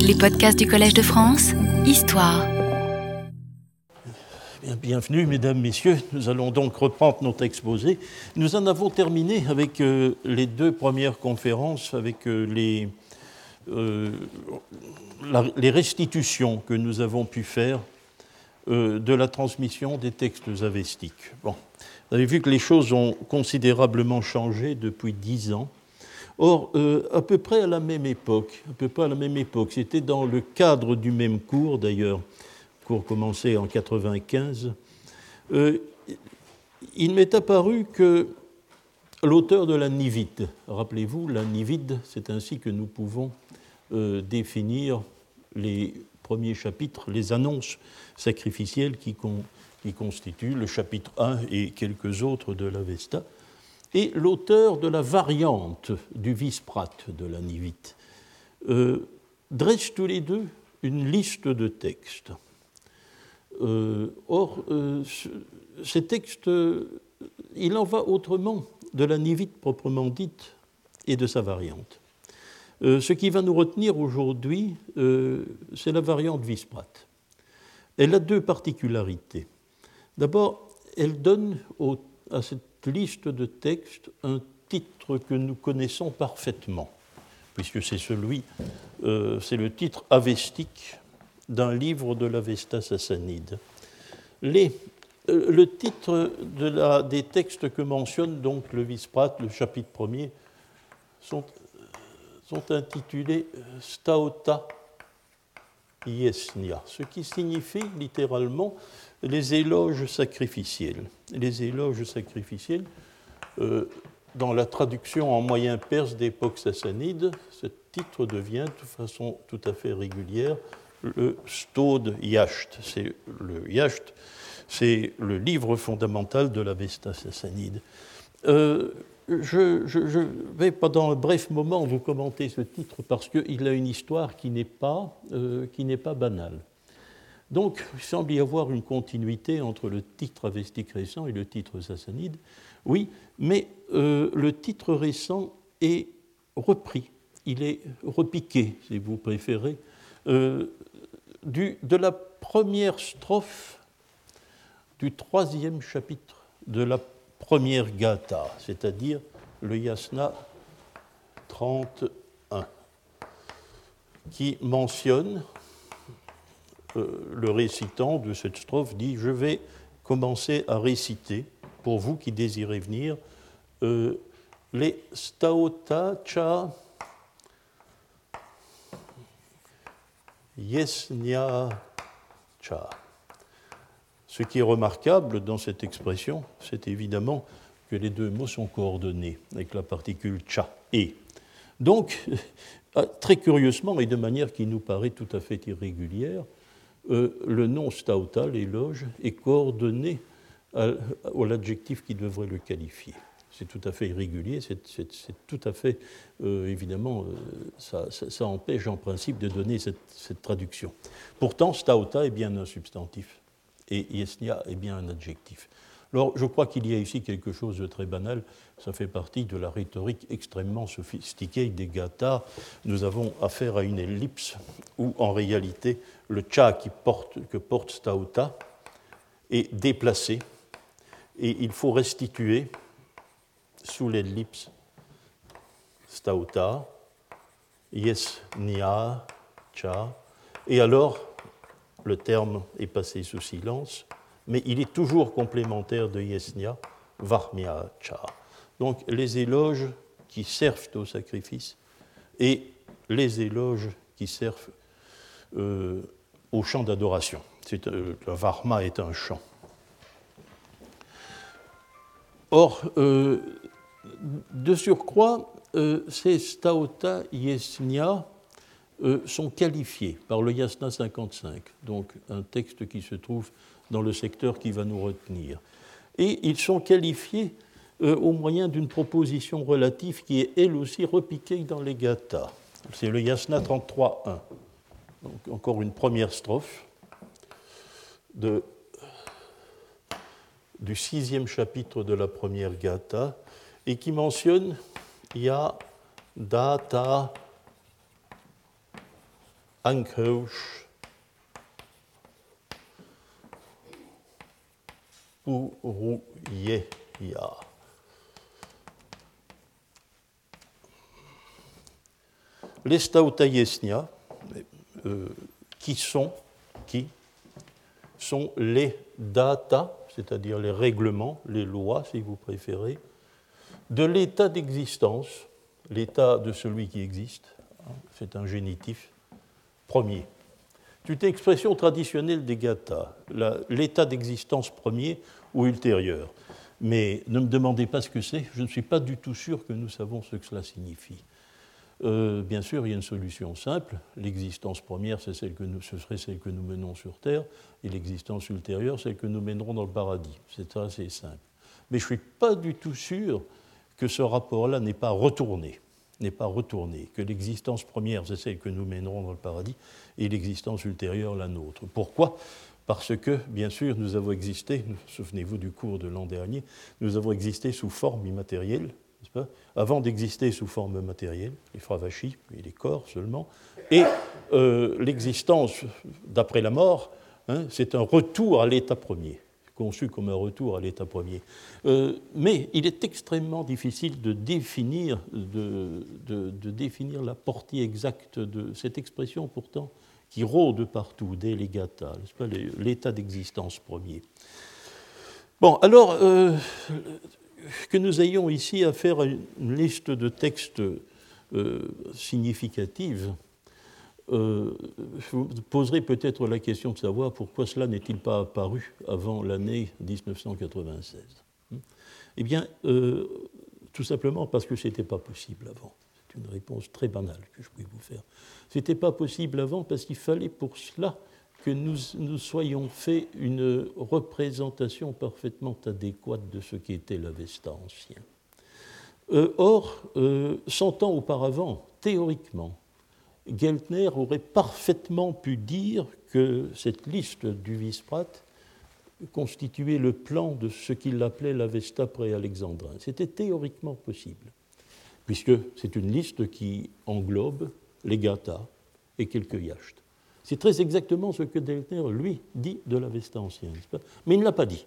Les podcasts du Collège de France, Histoire. bienvenue, mesdames, messieurs. Nous allons donc reprendre notre exposé. Nous en avons terminé avec euh, les deux premières conférences, avec euh, les, euh, les restitutions que nous avons pu faire de la transmission des textes avestiques. Bon, vous avez vu que les choses ont considérablement changé depuis dix ans. Or, euh, à peu près à la même époque, à peu près à la même époque, c'était dans le cadre du même cours d'ailleurs, cours commencé en 95, euh, il m'est apparu que l'auteur de la Nivide, rappelez-vous, la Nivide, c'est ainsi que nous pouvons euh, définir les premiers chapitres, les annonces sacrificielles qui, constituent le chapitre 1 et quelques autres de l'Avesta et l'auteur de la variante du Visprat de la Nivite, euh, dressent tous les deux une liste de textes. Euh, or, euh, ces textes, il en va autrement de la Nivite proprement dite et de sa variante. ce qui va nous retenir aujourd'hui, c'est la variante Visprat. Elle a deux particularités. D'abord, elle donne à cette liste de textes un titre que nous connaissons parfaitement, puisque c'est celui, euh, c'est le titre avestique d'un livre de l'Avesta sassanide. Euh, le titre des textes que mentionne donc le Visprat, le chapitre premier, sont, sont intitulés Staota Yesnia, ce qui signifie littéralement les éloges sacrificiels. Les éloges sacrificiels, euh, dans la traduction en moyen perse d'époque sassanide, ce titre devient de façon tout à fait régulière le Stod Yasht. C'est le Yasht, c'est le livre fondamental de la Vesta sassanide. Euh, je, vais pendant un bref moment vous commenter ce titre parce qu'il a une histoire qui n'est pas, euh, pas banale. Donc, il semble y avoir une continuité entre le titre avestique récent et le titre sassanide. Oui, mais euh, le titre récent est repris, il est repiqué, si vous préférez, euh, de la première strophe du troisième chapitre de la première gata, c'est-à-dire le yasna 31, qui mentionne euh, le récitant de cette strophe dit Je vais commencer à réciter, pour vous qui désirez venir, euh, les Staota Cha Yesnya Cha. Ce qui est remarquable dans cette expression, c'est évidemment que les deux mots sont coordonnés avec la particule cha et. Donc, très curieusement et de manière qui nous paraît tout à fait irrégulière, euh, le nom stauta, l'éloge, est coordonné à, l'adjectif qui devrait le qualifier. C'est tout à fait irrégulier, c'est tout à fait, euh, évidemment, euh, ça, empêche en principe de donner cette, traduction. Pourtant, stauta est bien un substantif et yesnia est bien un adjectif. Alors, je crois qu'il y a ici quelque chose de très banal. Ça fait partie de la rhétorique extrêmement sophistiquée des gathas. Nous avons affaire à une ellipse où, en réalité, le cha qui porte, que porte Stauta est déplacé et il faut restituer sous l'ellipse Stauta, yes, nia, cha, et alors le terme est passé sous silence mais il est toujours complémentaire de Yesnia, Varmia Cha. Donc les éloges qui servent au sacrifice et les éloges qui servent euh, au chant d'adoration. Euh, le Varma est un chant. Or, euh, de surcroît, ces Staota Yesnia sont qualifiés par le Yasna 55, donc un texte qui se trouve dans le secteur qui va nous retenir. Et ils sont qualifiés euh, au moyen d'une proposition relative qui est elle aussi repiquée dans les gathas. C'est le Yasna 33.1. Donc encore une première strophe de, du sixième chapitre de la première gatha et qui mentionne Ya Data Ankhausch Uruyeya. Les Stautaïesnia, euh, qui sont, qui sont les data, c'est-à-dire les règlements, les lois, si vous préférez, de l'état d'existence, l'état de celui qui existe, hein, c'est un génitif premier. C'est expression traditionnelle des Gathas, l'état d'existence premier ou ultérieur. Mais ne me demandez pas ce que c'est, je ne suis pas du tout sûr que nous savons ce que cela signifie. Euh, bien sûr, il y a une solution simple. L'existence première, c'est celle que ce serait celle que nous menons sur Terre, et l'existence ultérieure, celle que nous mènerons dans le paradis. C'est assez simple. Mais je ne suis pas du tout sûr que ce rapport-là n'est pas retourné, n'est pas retourné, que l'existence première, c'est celle que nous mènerons dans le paradis, et l'existence ultérieure, la nôtre. Pourquoi? Parce que, bien sûr, nous avons existé, souvenez-vous du cours de l'an dernier, nous avons existé sous forme immatérielle, avant d'exister sous forme matérielle, les fravachis et les corps seulement, et euh, l'existence d'après la mort, hein, c'est un retour à l'état premier, conçu comme un retour à l'état premier. Euh, mais il est extrêmement difficile de définir, de, définir la portée exacte de cette expression pourtant qui rôde partout, dès les gata, l'état d'existence premier. Bon, alors, euh, que nous ayons ici à faire une liste de textes euh, significatifs, euh, vous poserai peut-être la question de savoir pourquoi cela n'est-il pas apparu avant l'année 1996. Eh bien, euh, tout simplement parce que ce n'était pas possible avant. C'est une réponse très banale que je puis vous faire. Ce n'était pas possible avant parce qu'il fallait pour cela que nous, nous soyons fait une représentation parfaitement adéquate de ce qu'était l'Avesta ancien. Euh, or, euh, cent ans auparavant, théoriquement, Geltner aurait parfaitement pu dire que cette liste du Visprat constituait le plan de ce qu'il appelait l'Avesta pré-alexandrin. C'était théoriquement possible, puisque c'est une liste qui englobe les Gathas et quelques Yachts. C'est très exactement ce que Delter, lui, dit de l'Avesta ancienne. Mais il ne l'a pas dit.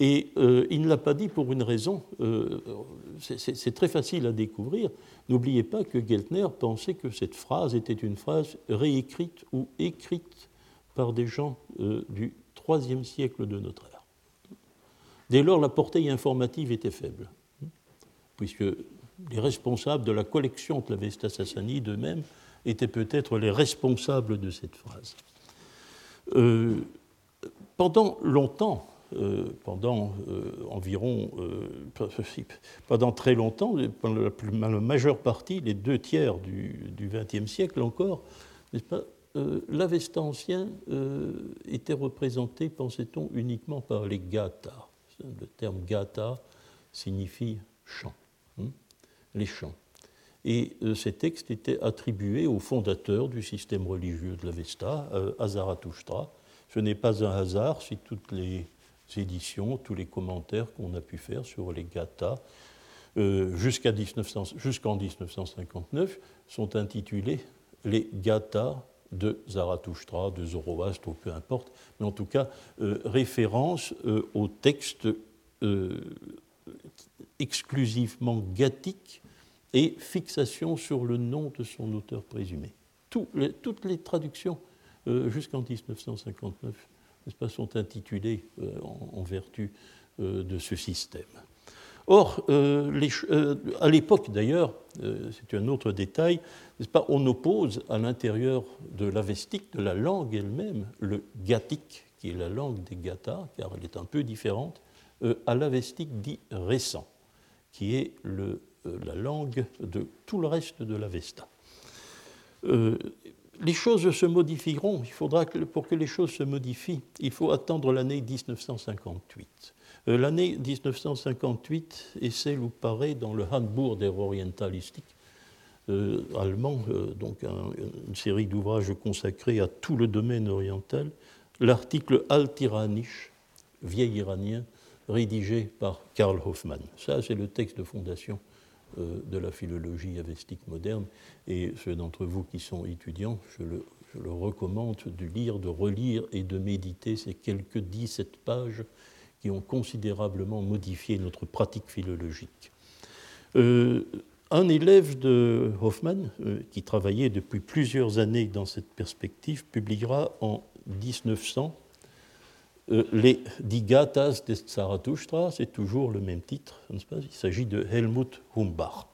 Et euh, il ne l'a pas dit pour une raison, euh, c'est très facile à découvrir. N'oubliez pas que Geltner pensait que cette phrase était une phrase réécrite ou écrite par des gens euh, du IIIe siècle de notre ère. Dès lors, la portée informative était faible, puisque les responsables de la collection de l'Avesta Sassani d'eux-mêmes étaient peut-être les responsables de cette phrase. Euh, pendant longtemps, pendant euh, environ, pendant très longtemps, pendant la, majeure partie, les deux tiers du XXe siècle encore, n'est-ce pas, l'Avesta ancien était représenté, pensait-on, uniquement par les gathas. Le terme gata signifie chant, hein, les chants. Et euh, ces textes étaient attribués au fondateur du système religieux de l'Avesta, euh, à Zarathustra. Ce n'est pas un hasard si toutes les éditions, tous les commentaires qu'on a pu faire sur les Gathas euh, jusqu'en 1959 sont intitulés les Gathas de Zarathustra, de Zoroastre, ou peu importe, mais en tout cas référence aux textes exclusivement gathiques et fixation sur le nom de son auteur présumé. toutes les traductions euh, jusqu'en 1959 sont intitulées euh, en, vertu euh, de ce système. Or, à l'époque d'ailleurs, c'est un autre détail, pas, on oppose à l'intérieur de l'avestique, de la langue elle-même, le gathique, qui est la langue des Gathas, car elle est un peu différente, à l'avestique dit récent, qui est le euh, la langue de tout le reste de l'Avesta. Euh, les choses se modifieront. Il faudra que, pour que les choses se modifient, il faut attendre l'année 1958. Euh, l'année 1958 est celle où paraît dans le Handbuch der Orientalistik allemand, donc une série d'ouvrages consacrés à tout le domaine oriental, l'article Altiranisch, vieil iranien, rédigé par Karl Hoffmann. Ça, c'est le texte de fondation euh, de la philologie avestique moderne. Et ceux d'entre vous qui sont étudiants, je le recommande de lire, de relire et de méditer ces quelques 17 pages qui ont considérablement modifié notre pratique philologique. Euh, un élève de Hoffmann, euh, qui travaillait depuis plusieurs années dans cette perspective, publiera en 1900 euh, les Digatas des Zarathustra, c'est toujours le même titre, pas? Il s'agit de Helmut Humbach.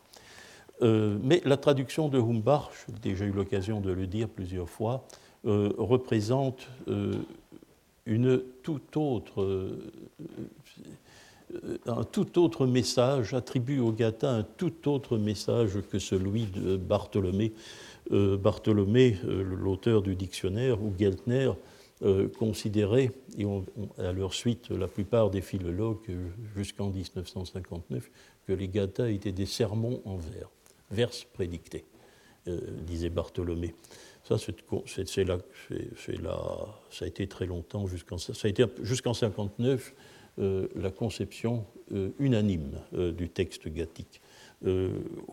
mais la traduction de Humbach, j'ai déjà eu l'occasion de le dire plusieurs fois, représente une toute autre euh, un tout autre message, attribue au Gata un tout autre message que celui de Bartholomé. Euh, Bartholomé, euh, l'auteur du dictionnaire, ou Geltner, considérait, et à leur suite la plupart des philologues jusqu'en 1959, que les Gata étaient des sermons en vers, vers prédictés, disait Bartholomé. Ça, c'est là, ça a été très longtemps, jusqu'en jusqu'en 59 euh, la conception euh, unanime euh, du texte gathique.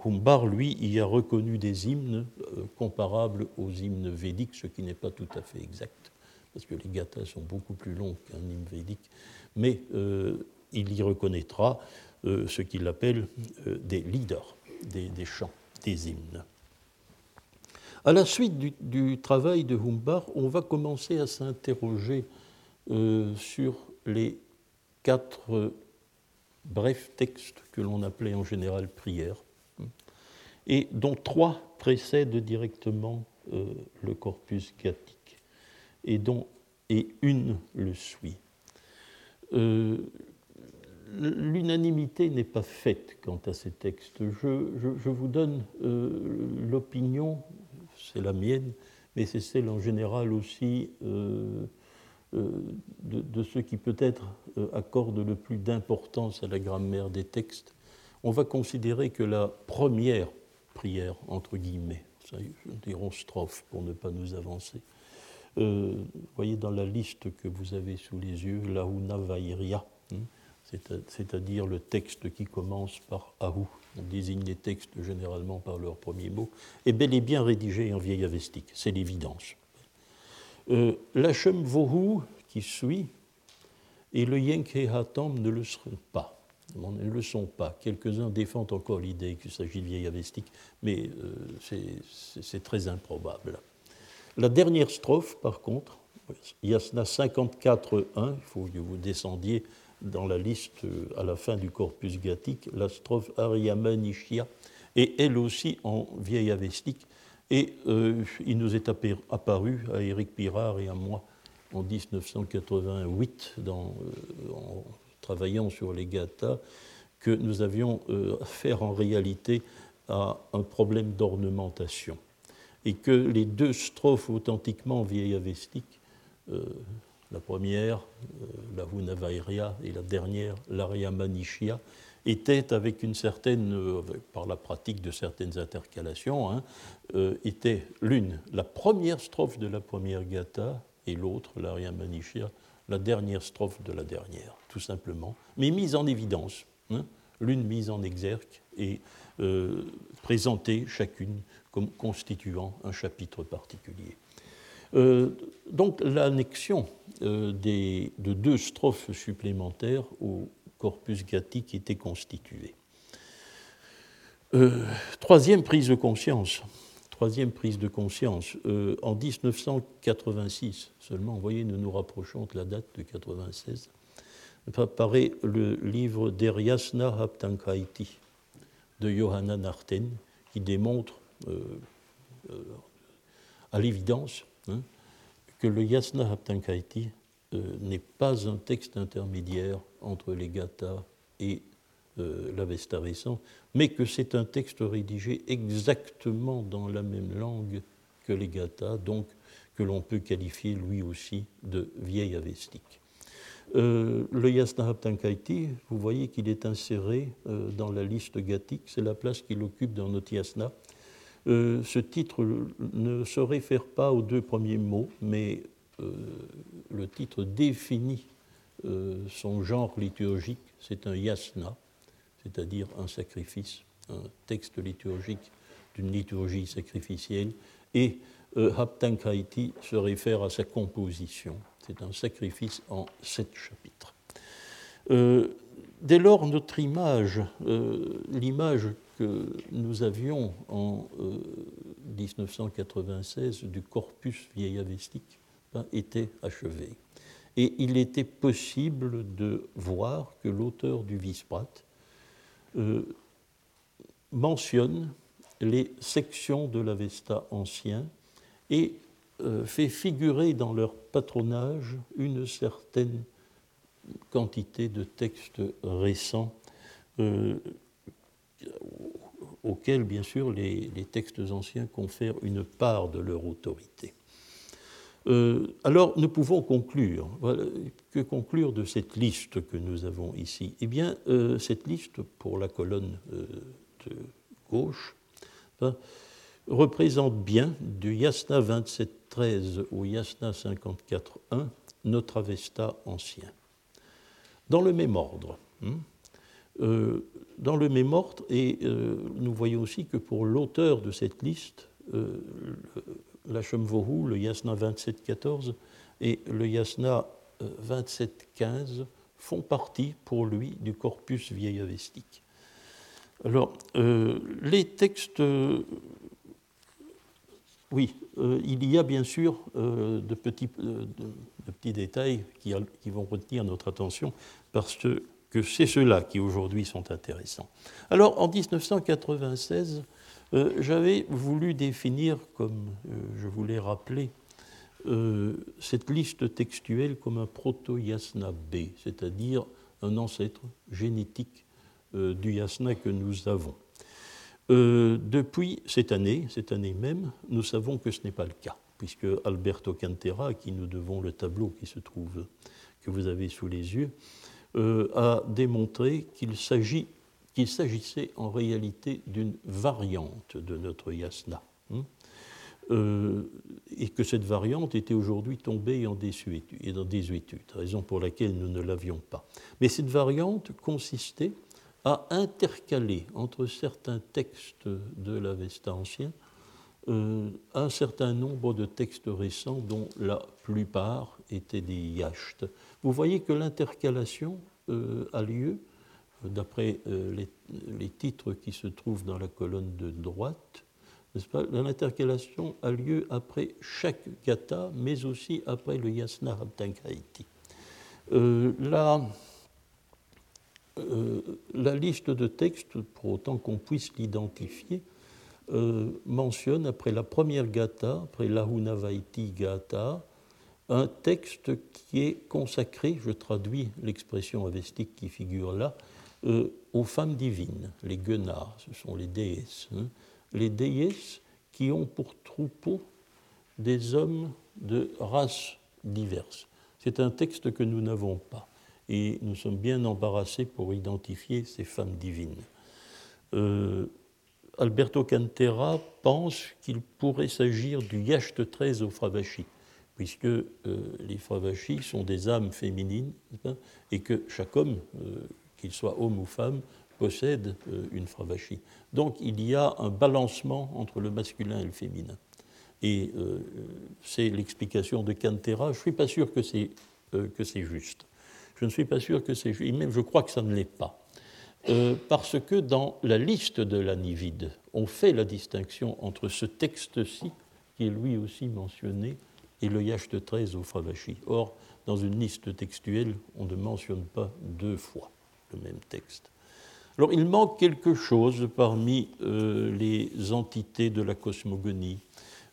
Humbar, lui, y a reconnu des hymnes comparables aux hymnes védiques, ce qui n'est pas tout à fait exact, parce que les gathas sont beaucoup plus longs qu'un hymne védique, mais il y reconnaîtra ce qu'il appelle des leaders, des, chants, des hymnes. À la suite du, travail de Humbar, on va commencer à s'interroger sur les quatre brefs textes que l'on appelait en général prières, et dont trois précèdent directement euh, le corpus gathique, et dont et une le suit. Euh, l'unanimité n'est pas faite quant à ces textes. Je, vous donne euh, l'opinion, c'est la mienne, mais c'est celle en général aussi euh, de, ce qui peut-être euh, accorde le plus d'importance à la grammaire des textes, on va considérer que la première prière, entre guillemets, dirons strophe pour ne pas nous avancer, euh, voyez dans la liste que vous avez sous les yeux, Lahuna Vairia, hein, c'est-à-dire le texte qui commence par Ahu. On désigne les textes généralement par leur premier mot, est bel et bien rédigé en vieil avestique, c'est l'évidence. Euh, L'Hachem Vohu, qui suit, et le Yenke Hatam ne le sont pas. ne le sont pas. Quelques-uns défendent encore l'idée qu'il s'agit de vieille avestique, mais euh, c'est très improbable. La dernière strophe, par contre, Yasna 54.1, il faut que vous descendiez dans la liste euh, à la fin du corpus gathique, la strophe Ariama Nishia, et elle aussi en vieille avestique, et euh, il nous est apparu à Éric Pirard et à moi en 1988, euh, en travaillant sur les gathas, que nous avions affaire en réalité à un problème d'ornementation. Et que les deux strophes authentiquement vieillavestiques, la première, la Hunavairia, et la dernière, l'Aria Manishia, était avec une certaine, euh, par la pratique de certaines intercalations, hein, euh, était l'une la première strophe de la première gata et l'autre, l'aria manichia, la dernière strophe de la dernière, tout simplement, mais mise en évidence, hein, l'une mise en exergue et euh, présentée chacune comme constituant un chapitre particulier. donc l'annexion de deux strophes supplémentaires au, corpus gathique était constitué. Euh, troisième prise de conscience. Troisième prise de conscience. Euh, en 1986 seulement, vous voyez, nous nous rapprochons de la date de 96, apparaît le livre Deriasna Haptankaiti de Johanna Narten, qui démontre euh, à l'évidence hein, que le Yasna Haptankaiti n'est pas un texte intermédiaire entre les Gathas et euh, l'Avesta récent, mais que c'est un texte rédigé exactement dans la même langue que les Gathas, donc que l'on peut qualifier lui aussi de vieil avestique. Euh, le Yasnahaptankaiti, vous voyez qu'il est inséré euh, dans la liste gathique, c'est la place qu'il occupe dans notre Yasna. ce titre ne se réfère pas aux deux premiers mots, mais le titre définit euh, son genre liturgique, c'est un yasna, c'est-à-dire un sacrifice, un texte liturgique d'une liturgie sacrificielle, et euh, Haptankaiti se réfère à sa composition. C'est un sacrifice en sept chapitres. Euh, dès lors, notre image, euh, l'image que nous avions en 1996 du corpus vieillavestique, ben, était achevée. Et il était possible de voir que l'auteur du Visprat mentionne les sections de l'Avesta ancien et euh, fait figurer dans leur patronage une certaine quantité de textes récents euh, auxquels, bien sûr, les, textes anciens confèrent une part de leur autorité. Euh, alors, nous pouvons conclure. que conclure de cette liste que nous avons ici? Eh bien, cette liste, pour la colonne de gauche, représente bien du Yasna 27.13 au Yasna 54.1 notre Avesta ancien. Dans le même ordre. Hein, euh, dans le même ordre, et euh, nous voyons aussi que pour l'auteur de cette liste, euh, l'Hachemvohu, le Yasna 27.14 et le Yasna 27.15 font partie pour lui du corpus vieillavestique. Alors, les textes oui, euh, il y a bien sûr euh, de, petits, euh, de, petits, détails qui, vont retenir notre attention parce que, c'est ceux-là qui aujourd'hui sont intéressants. Alors en 1996, j'avais voulu définir, comme je voulais rappeler, cette liste textuelle comme un proto-yasna B, c'est-à-dire un ancêtre génétique du yasna que nous avons. Euh, depuis cette année, cette année même, nous savons que ce n'est pas le cas, puisque Alberto Cantera, à qui nous devons le tableau qui se trouve, que vous avez sous les yeux, euh, a démontré qu'il s'agissait en réalité d'une variante de notre yasna. Hein, euh, et que cette variante était aujourd'hui tombée en désuétude, désuétude, raison pour laquelle nous ne l'avions pas. Mais cette variante consistait a intercalé entre certains textes de l'Avesta ancien euh, un certain nombre de textes récents dont la plupart étaient des yashts. Vous voyez que l'intercalation euh, a lieu, d'après euh, les, titres qui se trouvent dans la colonne de droite, L'intercalation a lieu après chaque gata, mais aussi après le yasna Abtankaiti. Euh, la liste de textes, pour autant qu'on puisse l'identifier, euh, mentionne, après la première gata, après l'Ahunavaiti gata, un texte qui est consacré, je traduis l'expression avestique qui figure là, euh, aux femmes divines, les guenars, ce sont les déesses, hein. les déesses qui ont pour troupeau des hommes de races diverses. C'est un texte que nous n'avons pas et nous sommes bien embarrassés pour identifier ces femmes divines. Euh, Alberto Cantera pense qu'il pourrait s'agir du Yacht 13 au Fravashi, puisque euh, les Fravashi sont des âmes féminines, et que chaque homme, euh, qu'il soit homme ou femme, possède une Fravashi. Donc il y a un balancement entre le masculin et le féminin. Et c'est l'explication de Cantera. Je ne suis pas sûr que c'est juste. Je ne suis pas sûr que c'est juste, même je crois que ça ne l'est pas. Euh, parce que dans la liste de l'anivide, on fait la distinction entre ce texte-ci, qui est lui aussi mentionné, et le de 13 au Fravashi. Or, dans une liste textuelle, on ne mentionne pas deux fois le même texte. Alors, il manque quelque chose parmi euh, les entités de la cosmogonie.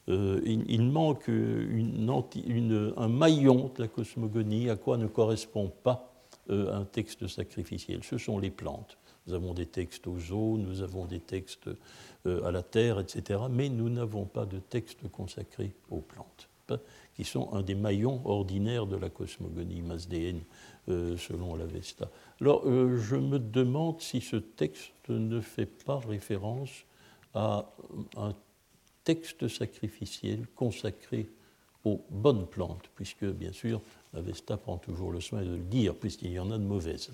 Euh, il, manque un maillon de la cosmogonie à quoi ne correspond pas euh, un texte sacrificiel. Ce sont les plantes. Nous avons des textes aux eaux, nous avons des textes euh, à la terre, etc. Mais nous n'avons pas de texte consacré aux plantes, qui sont un des maillons ordinaires de la cosmogonie masdéenne, selon l'Avesta. Alors, je me demande si ce texte ne fait pas référence à un texte sacrificiel consacré aux bonnes plantes, puisque bien sûr, l'Avesta prend toujours le soin de le dire, puisqu'il y en a de mauvaises.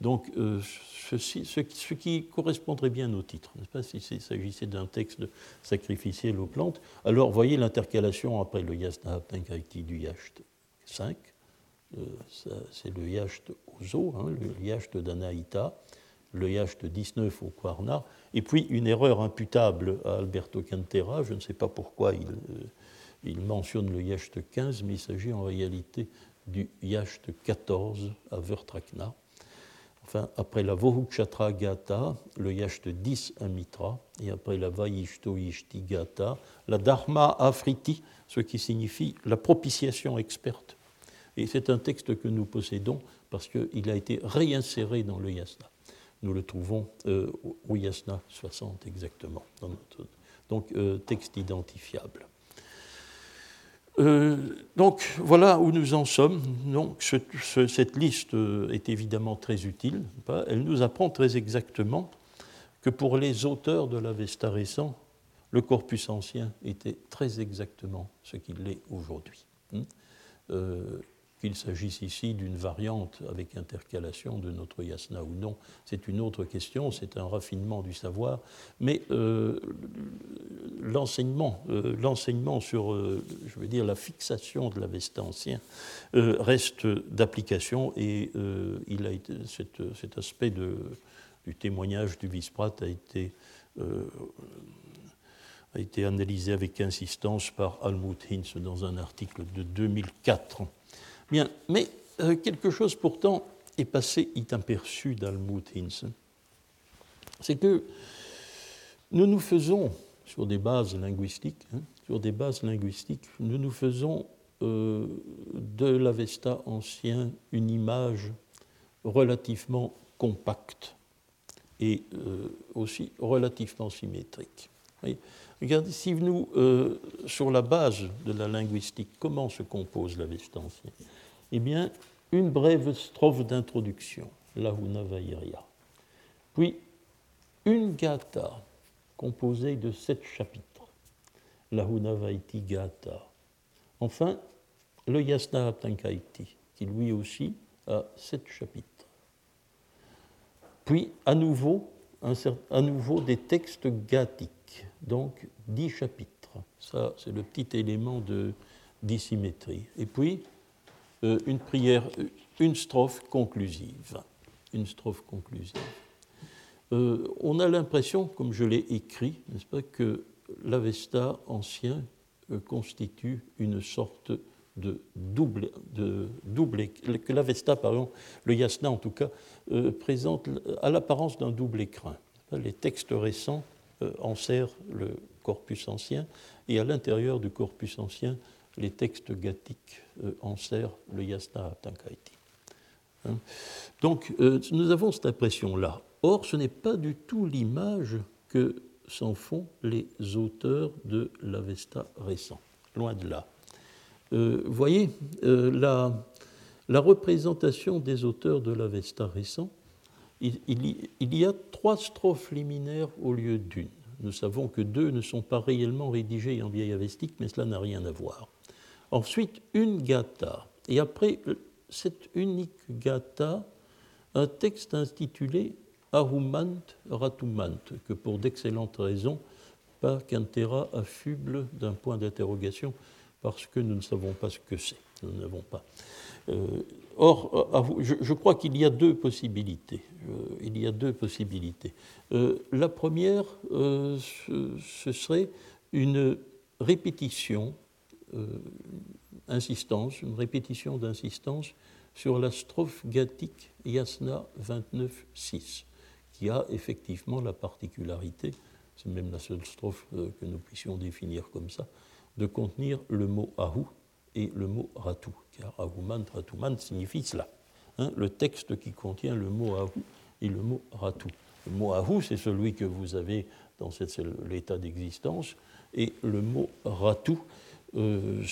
Donc, euh, ce, qui correspondrait bien au titre, n'est-ce pas, s'il s'agissait d'un texte sacrificiel aux plantes. Alors, voyez l'intercalation après le Yasna Tenkaiti du Yacht 5, euh, c'est le Yacht Ozo, hein, le Yacht d'Anaïta, le Yacht 19 au Quarna, et puis une erreur imputable à Alberto Cantera, je ne sais pas pourquoi il, euh, mentionne le Yacht 15, mais il s'agit en réalité du Yacht 14 à Vertrakna. Enfin, après la Vohukshatra Gata, le Yacht 10 à Mitra, et après la Vaishto Yishti Gata, la Dharma Afriti, ce qui signifie la propitiation experte. Et c'est un texte que nous possédons parce qu'il a été réinséré dans le Yasna. Nous le trouvons euh, au Yasna 60 exactement, donc euh, texte identifiable. Euh, donc voilà où nous en sommes. Donc, cette liste est évidemment très utile. Elle nous apprend très exactement que pour les auteurs de l'Avesta récent, le corpus ancien était très exactement ce qu'il est aujourd'hui. Hmm? Qu'il s'agisse ici d'une variante avec intercalation de notre yasna ou non, c'est une autre question, c'est un raffinement du savoir, mais euh, l'enseignement, euh, l'enseignement sur, euh, je veux dire, la fixation de l'Avesta ancien reste d'application et il a été, cet, aspect du témoignage du Visprat a été a été analysé avec insistance par Almut Hinz dans un article de 2004. Bien, mais euh, quelque chose pourtant est passé inaperçu d'Almut Hinz. C'est que nous nous faisons, sur des bases linguistiques, hein, sur des bases linguistiques, nous nous faisons euh, de l'Avesta ancien une image relativement compacte et euh, aussi relativement symétrique. Regardez, si nous, sur la base de la linguistique, comment se compose l'Avesta ancien eh bien, une brève strophe d'introduction, la Vairia. Puis, une gata composée de sept chapitres, la Hunavaiti Gata. Enfin, le Yasna Tankaiti, qui lui aussi a sept chapitres. Puis, à nouveau, à nouveau des textes gathiques, donc dix chapitres. Ça, c'est le petit élément de dissymétrie. Et puis, euh, une prière, euh, une strophe conclusive. Une strophe conclusive. Euh, on a l'impression, comme je l'ai écrit, n'est-ce pas, que l'Avesta ancien constitue une sorte de double, de double que l'Avesta, pardon, le Yasna en tout cas, présente à l'apparence d'un double écrin. Les textes récents enserrent le corpus ancien et à l'intérieur du corpus ancien, les textes gathiques euh, en serrent le yasna tankaiti. Hein. Donc euh, nous avons cette impression-là. Or, ce n'est pas du tout l'image que s'en font les auteurs de l'Avesta récent. Loin de là. Euh, voyez, la, représentation des auteurs de l'Avesta récent, il, y a trois strophes liminaires au lieu d'une. Nous savons que deux ne sont pas réellement rédigées en vieil avestique, mais cela n'a rien à voir. Ensuite, une gata. Et après cette unique gata, un texte intitulé Arumant Ratumant, que pour d'excellentes raisons, Kantera affuble d'un point d'interrogation parce que nous ne savons pas ce que c'est. Nous n'avons pas. Euh, or, je, crois qu'il y a deux possibilités. Euh, il y a deux possibilités. Euh, la première, ce, serait une répétition euh, insistance, une répétition d'insistance sur la strophe gathique Yasna 29.6, qui a effectivement la particularité, c'est même la seule strophe euh, que nous puissions définir comme ça, de contenir le mot ahu et le mot ratu, car ahuman, ratuman signifie cela. Hein, le texte qui contient le mot ahu et le mot ratu. Le mot ahu, c'est celui que vous avez dans l'état d'existence, et le mot ratu, euh,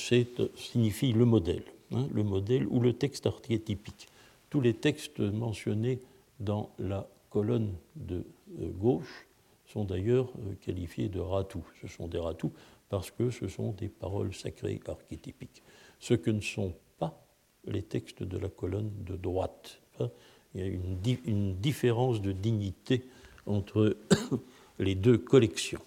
signifie le modèle, hein, le modèle ou le texte archétypique. Tous les textes mentionnés dans la colonne de euh, gauche sont d'ailleurs euh, qualifiés de ratou. Ce sont des ratou parce que ce sont des paroles sacrées archétypiques. Ce que ne sont les textes de la colonne de droite, hein, Il y a une, différence de dignité entre les deux collections.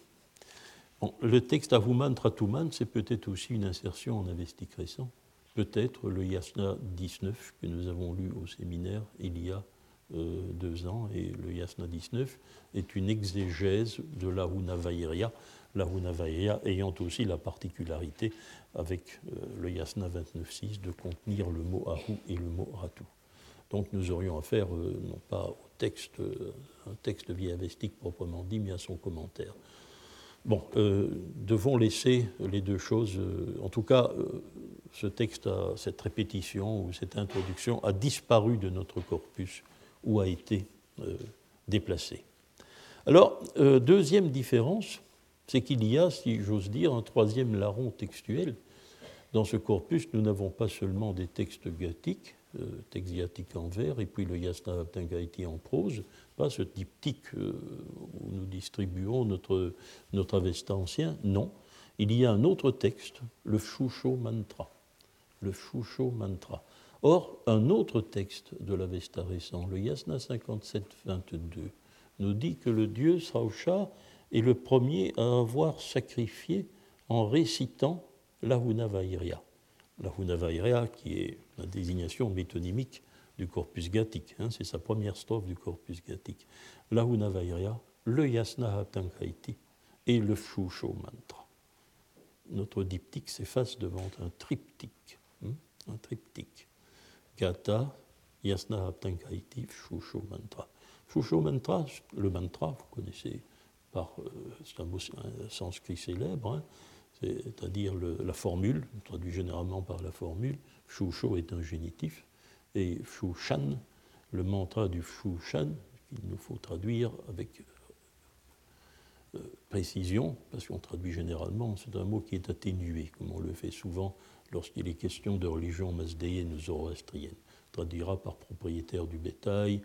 le texte Avuman Tratuman, c'est peut-être aussi une insertion en avestique récent, peut-être le Yasna 19 que nous avons lu au séminaire il y a euh, deux ans, et le Yasna 19 est une exégèse de la Hunavairia, la Hunavairia ayant aussi la particularité, avec euh, le Yasna 29.6, de contenir le mot Ahu et le mot Ratu. Donc nous aurions affaire euh, non pas au texte, un texte viavestique proprement dit, mais à son commentaire. Bon, devons laisser les deux choses, en tout cas, ce texte, cette répétition ou cette introduction a disparu de notre corpus ou a été euh, déplacé. Alors, euh, deuxième différence, c'est qu'il y a, si j'ose dire, un troisième larron textuel. Dans ce corpus, nous n'avons pas seulement des textes gothiques, euh, textes gothiques en vers, et puis le Yasna Abdangaiti en prose, pas ce diptyque où nous distribuons notre, notre Avesta ancien, non. Il y a un autre texte, le Shusho Mantra. Le Shusho Mantra. Or, un autre texte de l'Avesta récent, le Yasna 57-22, nous dit que le dieu Sausha est le premier à avoir sacrifié en récitant la Hunavairia. La Hunavairia, qui est la désignation métonymique du corpus gathique, hein, c'est sa première strophe du corpus gathique. La Hunavairia, le Yasna Hatankaiti et le Shusho Mantra. Notre diptyque s'efface devant un triptyque. Hein, un triptyque. Gata, Yasna Aptankaiti, Shusho Mantra. Shusho Mantra, le mantra, vous connaissez par, euh, c'est un mot sanskrit célèbre, hein, c'est-à-dire la formule, traduit généralement par la formule. Shusho est un génitif, et Shushan, le mantra du Shushan, qu'il nous faut traduire avec euh, précision, parce qu'on traduit généralement, c'est un mot qui est atténué, comme on le fait souvent lorsqu'il est question de religion masdéenne ou zoroastrienne. Traduira par propriétaire du bétail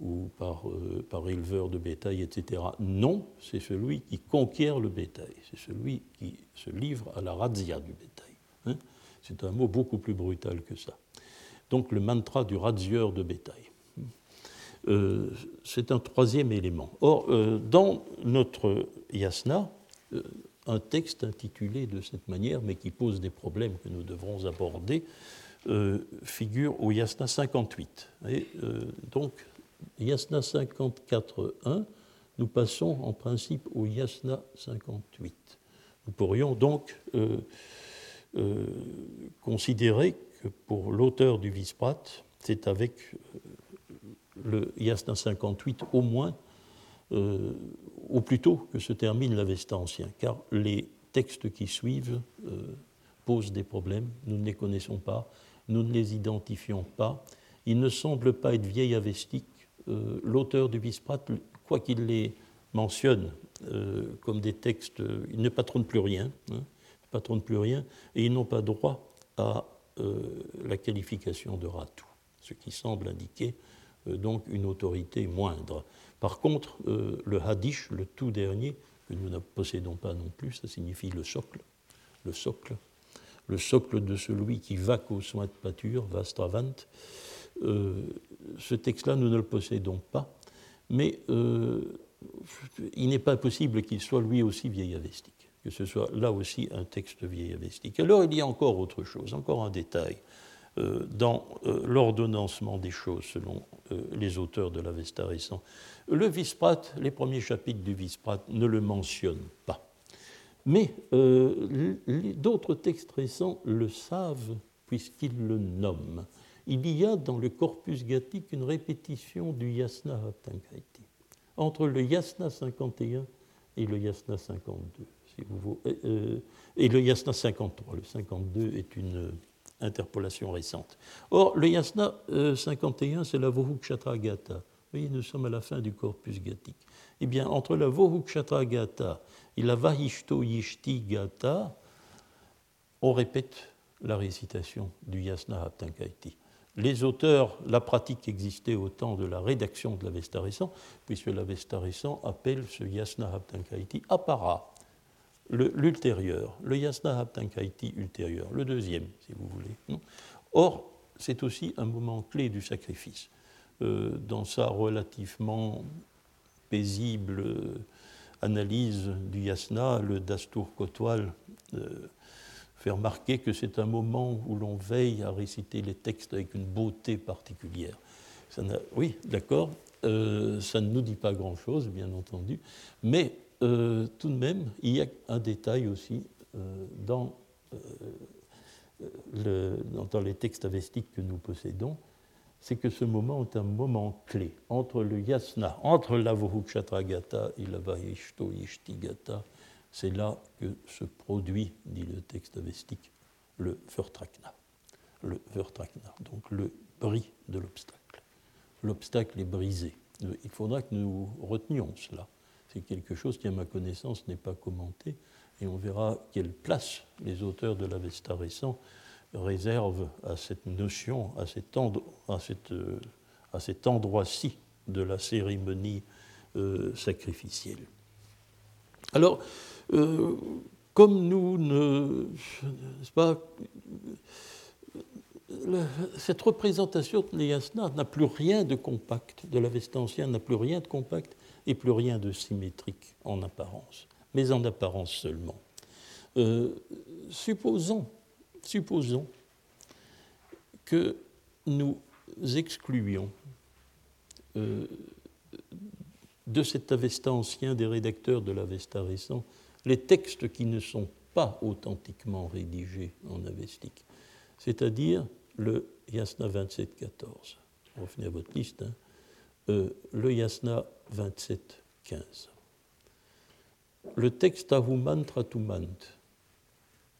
ou par, euh, éleveur de bétail, etc. Non, c'est celui qui conquiert le bétail, c'est celui qui se livre à la razzia du bétail. Hein. c'est un mot beaucoup plus brutal que ça. Donc le mantra du razzieur de bétail. Euh, c'est un troisième élément. Or, euh, dans notre yasna, un texte intitulé de cette manière, mais qui pose des problèmes que nous devrons aborder, euh, figure au Yasna 58. Et euh, donc, Yasna 54.1, nous passons en principe au Yasna 58. Nous pourrions donc euh, considérer que pour l'auteur du Visprat, c'est avec le Yasna 58 au moins au plus tôt que se termine l'Avesta ancien, car les textes qui suivent euh, posent des problèmes, nous ne les connaissons pas, nous ne les identifions pas, ils ne semblent pas être vieilles avestiques. Euh, l'auteur du Visprat, quoi qu'il les mentionne comme des textes, ils ne patronnent plus rien, hein, patronnent plus rien, et ils n'ont pas droit à la qualification de ratou, ce qui semble indiquer donc une autorité moindre. Par contre, euh, le hadish, le tout dernier, que nous ne possédons pas non plus, ça signifie le socle, le socle, le socle de celui qui va qu'aux soins de pâture, Vastravant. Euh, ce texte-là, nous ne le possédons pas, mais euh, il n'est pas possible qu'il soit lui aussi vieil avestique, que ce soit là aussi un texte vieil avestique. Alors il y a encore autre chose, encore un détail. Euh, dans euh, l'ordonnancement des choses selon euh, les auteurs de l'Avesta récent. Le Visprat, les premiers chapitres du Visprat ne le mentionnent pas. Mais d'autres textes récents le savent puisqu'ils le nomment. Il y a dans le corpus gathique une répétition du Yasna Haptankaiti, entre le Yasna 51 et le Yasna 52. Si vous, et le Yasna 53. Le 52 est une interpolation récente. Or, le yasna 51, euh, c'est la Vohukshatra Gata. Vous voyez, nous sommes à la fin du corpus gathique. Eh bien, entre la Vohukshatra Gata et la Vahishto Yishti Gata, on répète la récitation du yasna Haptankaiti. Les auteurs, la pratique existait au temps de la rédaction de l'Avesta récent, puisque l'Avesta récent appelle ce yasna Haptankaiti apara l'ultérieur, le, yasna haptankaiti ultérieur, le deuxième, si vous voulez. Or, c'est aussi un moment clé du sacrifice. dans sa relativement paisible analyse du yasna, le Dastour Kotwal fait remarquer que c'est un moment où l'on veille à réciter les textes avec une beauté particulière. oui, d'accord, euh, ça ne nous dit pas grand-chose, bien entendu, mais euh, tout de même, il y a un détail aussi euh, dans, le, dans, les textes avestiques que nous possédons, c'est que ce moment est un moment clé entre le yasna, entre la Gata et la Vahishto Gata, c'est là que se produit, dit le texte avestique, le Vertrakna. Le Vertrakna, donc le bris de l'obstacle. L'obstacle est brisé. Il faudra que nous retenions cela. C'est quelque chose qui, à ma connaissance, n'est pas commenté, et on verra quelle place les auteurs de l'Avesta récent réservent à cette notion, à cet, endroit-ci de la cérémonie euh, sacrificielle. Alors, euh, comme nous ne. Pas, cette représentation de l'Yasna n'a plus rien de compact, de l'Avesta ancien n'a plus rien de compact plus rien de symétrique en apparence, mais en apparence seulement. Euh, supposons, supposons que nous excluions euh, de cet Avesta ancien, des rédacteurs de l'Avesta récent, les textes qui ne sont pas authentiquement rédigés en avestique, c'est-à-dire le Yasna 27.14. Revenez à votre liste. Hein. Euh, le Yasna 27.15. Le texte Ahuman Tratumant,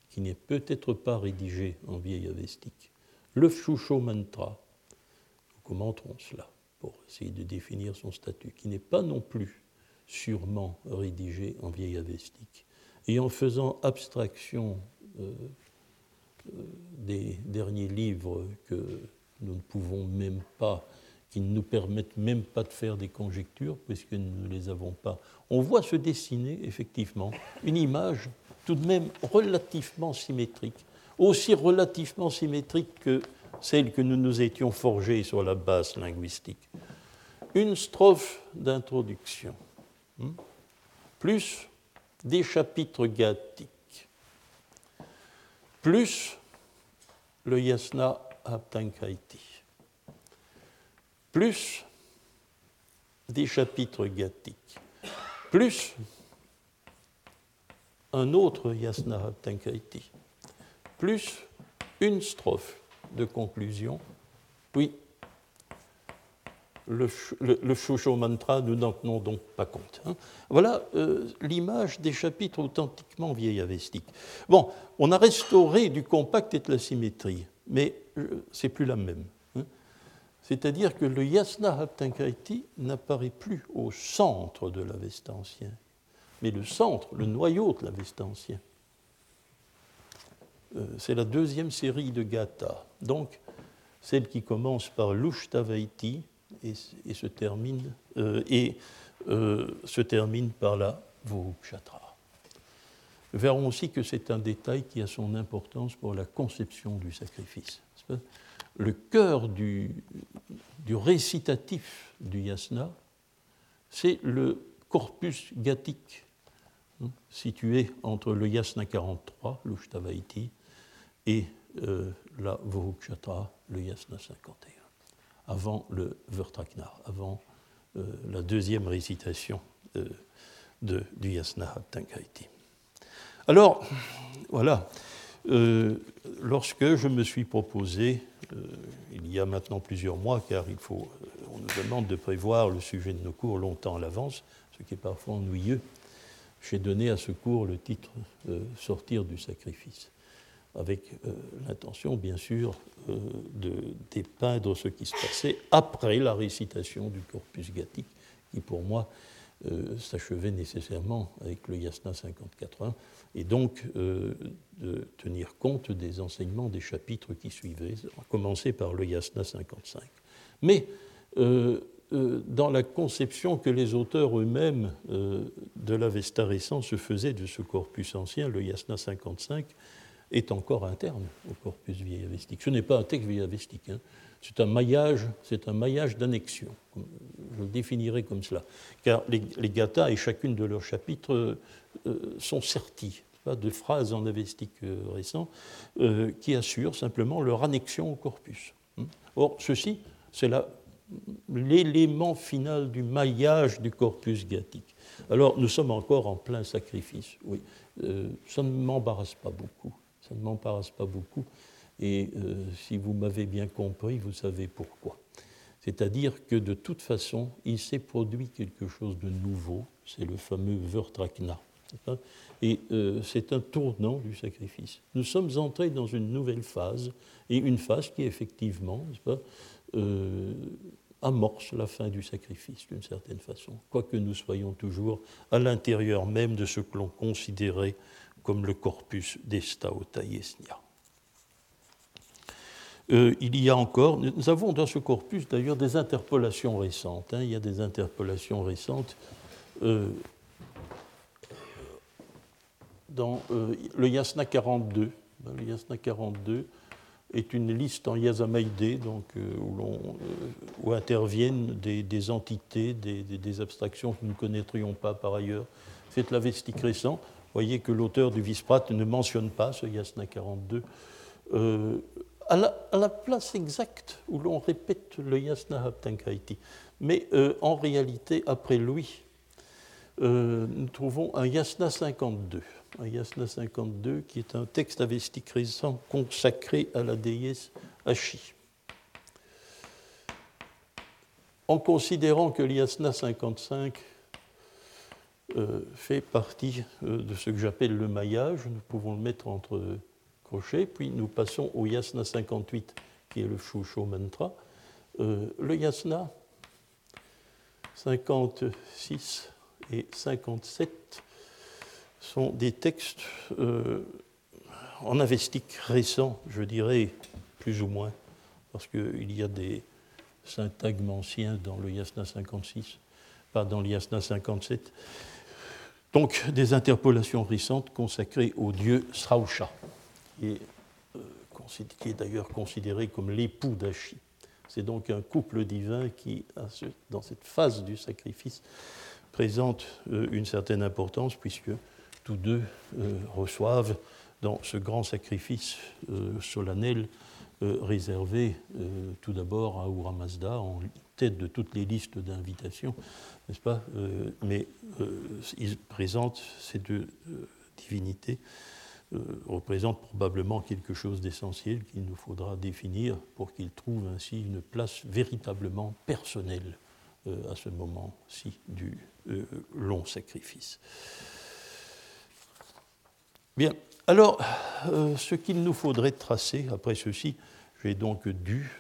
qui n'est peut-être pas rédigé en vieil avestique. Le Shusho Mantra, nous commenterons cela pour essayer de définir son statut, qui n'est pas non plus sûrement rédigé en vieil avestique. Et en faisant abstraction euh, euh, des derniers livres que nous ne pouvons même pas, qui ne nous permettent même pas de faire des conjectures, puisque nous ne les avons pas, on voit se dessiner effectivement une image tout de même relativement symétrique, aussi relativement symétrique que celle que nous nous étions forgées sur la base linguistique. Une strophe d'introduction, hmm, plus des chapitres gattiques, plus le yasna aptankaiti, plus des chapitres gattiques, plus un autre yasna plus une strophe de conclusion, puis le, le, mantra, nous n'en tenons donc pas compte. Hein. Voilà euh, l'image des chapitres authentiquement vieillavestiques. Bon, on a restauré du compact et de la symétrie, mais euh, c'est plus la même. C'est-à-dire que le yasna haptankaiti n'apparaît plus au centre de l'Avesta ancien, mais le centre, le noyau de l'Avesta ancien. Euh, c'est la deuxième série de Gata. Donc, celle qui commence par l'Ushtavaiti et, et, se termine, euh, euh, par la Vurukshatra. Verrons aussi que c'est un détail qui a son importance pour la conception du sacrifice. Le cœur du, récitatif du yasna, c'est le corpus gathique hein, situé entre le yasna 43, l'Ushtavaiti, et euh, la Vurukshatra, le Yasna 51, avant le Vertraknar, avant euh, la deuxième récitation euh, du Yasna Tankaiti. Alors, voilà, lorsque je me suis proposé, il y a maintenant plusieurs mois, car il faut, on nous demande de prévoir le sujet de nos cours longtemps à l'avance, ce qui est parfois ennuyeux, j'ai donné à ce cours le titre Sortir du sacrifice avec euh, l'intention, bien sûr, euh, de dépeindre ce qui se passait après la récitation du corpus gathique, qui pour moi euh, s'achevait nécessairement avec le Yasna 54.1, et donc de tenir compte des enseignements des chapitres qui suivaient, à commencer par le Yasna 55. Mais dans la conception que les auteurs eux-mêmes de l'Avesta récent se faisaient de ce corpus ancien, le Yasna 55, est encore interne au corpus vieillavestique. Ce n'est pas un texte vieillavestique, hein. C'est un maillage, c'est un maillage d'annexion. Je le définirai comme cela, car les, les et chacune de leurs chapitres euh, sont sertis de phrases en avestique euh, récent euh, qui assurent simplement leur annexion au corpus. Hein. Or, ceci, c'est l'élément final du maillage du corpus gathique. Alors, nous sommes encore en plein sacrifice, oui. ça ne m'embarrasse pas beaucoup ça ne m'embarrasse pas beaucoup. Et euh, si vous m'avez bien compris, vous savez pourquoi. C'est-à-dire que de toute façon, il s'est produit quelque chose de nouveau, c'est le fameux Vertrakna. Et euh, c'est un tournant du sacrifice. Nous sommes entrés dans une nouvelle phase, et une phase qui effectivement euh, amorce la fin du sacrifice d'une certaine façon, quoique nous soyons toujours à l'intérieur même de ce que l'on considérait comme le corpus d'Estaotaïesnia. Euh, il y a encore, nous avons dans ce corpus d'ailleurs des interpolations récentes. Hein. il y a des interpolations récentes. Euh, dans euh, le Yasna 42. Le Yasna 42 est une liste en Yazamaïdé, donc, où, interviennent des, entités, des, abstractions que nous ne connaîtrions pas par ailleurs. C'est l'avestique récent voyez que l'auteur du Visprat ne mentionne pas ce Yasna 42. Euh, à, la, place exacte où l'on répète le Yasna Haptankaiti. Mais euh, en réalité, après lui, euh, nous trouvons un Yasna 52. Un Yasna 52 qui est un texte avestique récent consacré à la déesse Ashi. En considérant que l'Yasna 55 euh, fait partie de ce que j'appelle le maillage. Nous pouvons le mettre entre Puis nous passons au yasna 58, qui est le Shusho Mantra. Euh, le yasna 56 et 57 sont des textes en avestique récents, je dirais, plus ou moins, parce qu'il y a des syntagmes anciens dans le yasna 56, pas dans le yasna 57. Donc des interpolations récentes consacrées au dieu Srausha, qui est, euh, d'ailleurs considéré comme l'époux d'Ashi. C'est donc un couple divin qui, dans cette phase du sacrifice, présente euh, une certaine importance, puisque tous deux euh, reçoivent dans ce grand sacrifice solennel réservé tout d'abord à Ura Mazda en tête de toutes les listes d'invitations, n'est-ce pas euh, Mais euh, il présente ces deux euh, divinités représentent probablement quelque chose d'essentiel qu'il nous faudra définir pour qu'ils trouvent ainsi une place véritablement personnelle à ce moment-ci du long sacrifice. Bien, alors, ce qu'il nous faudrait tracer après ceci, j'ai donc dû,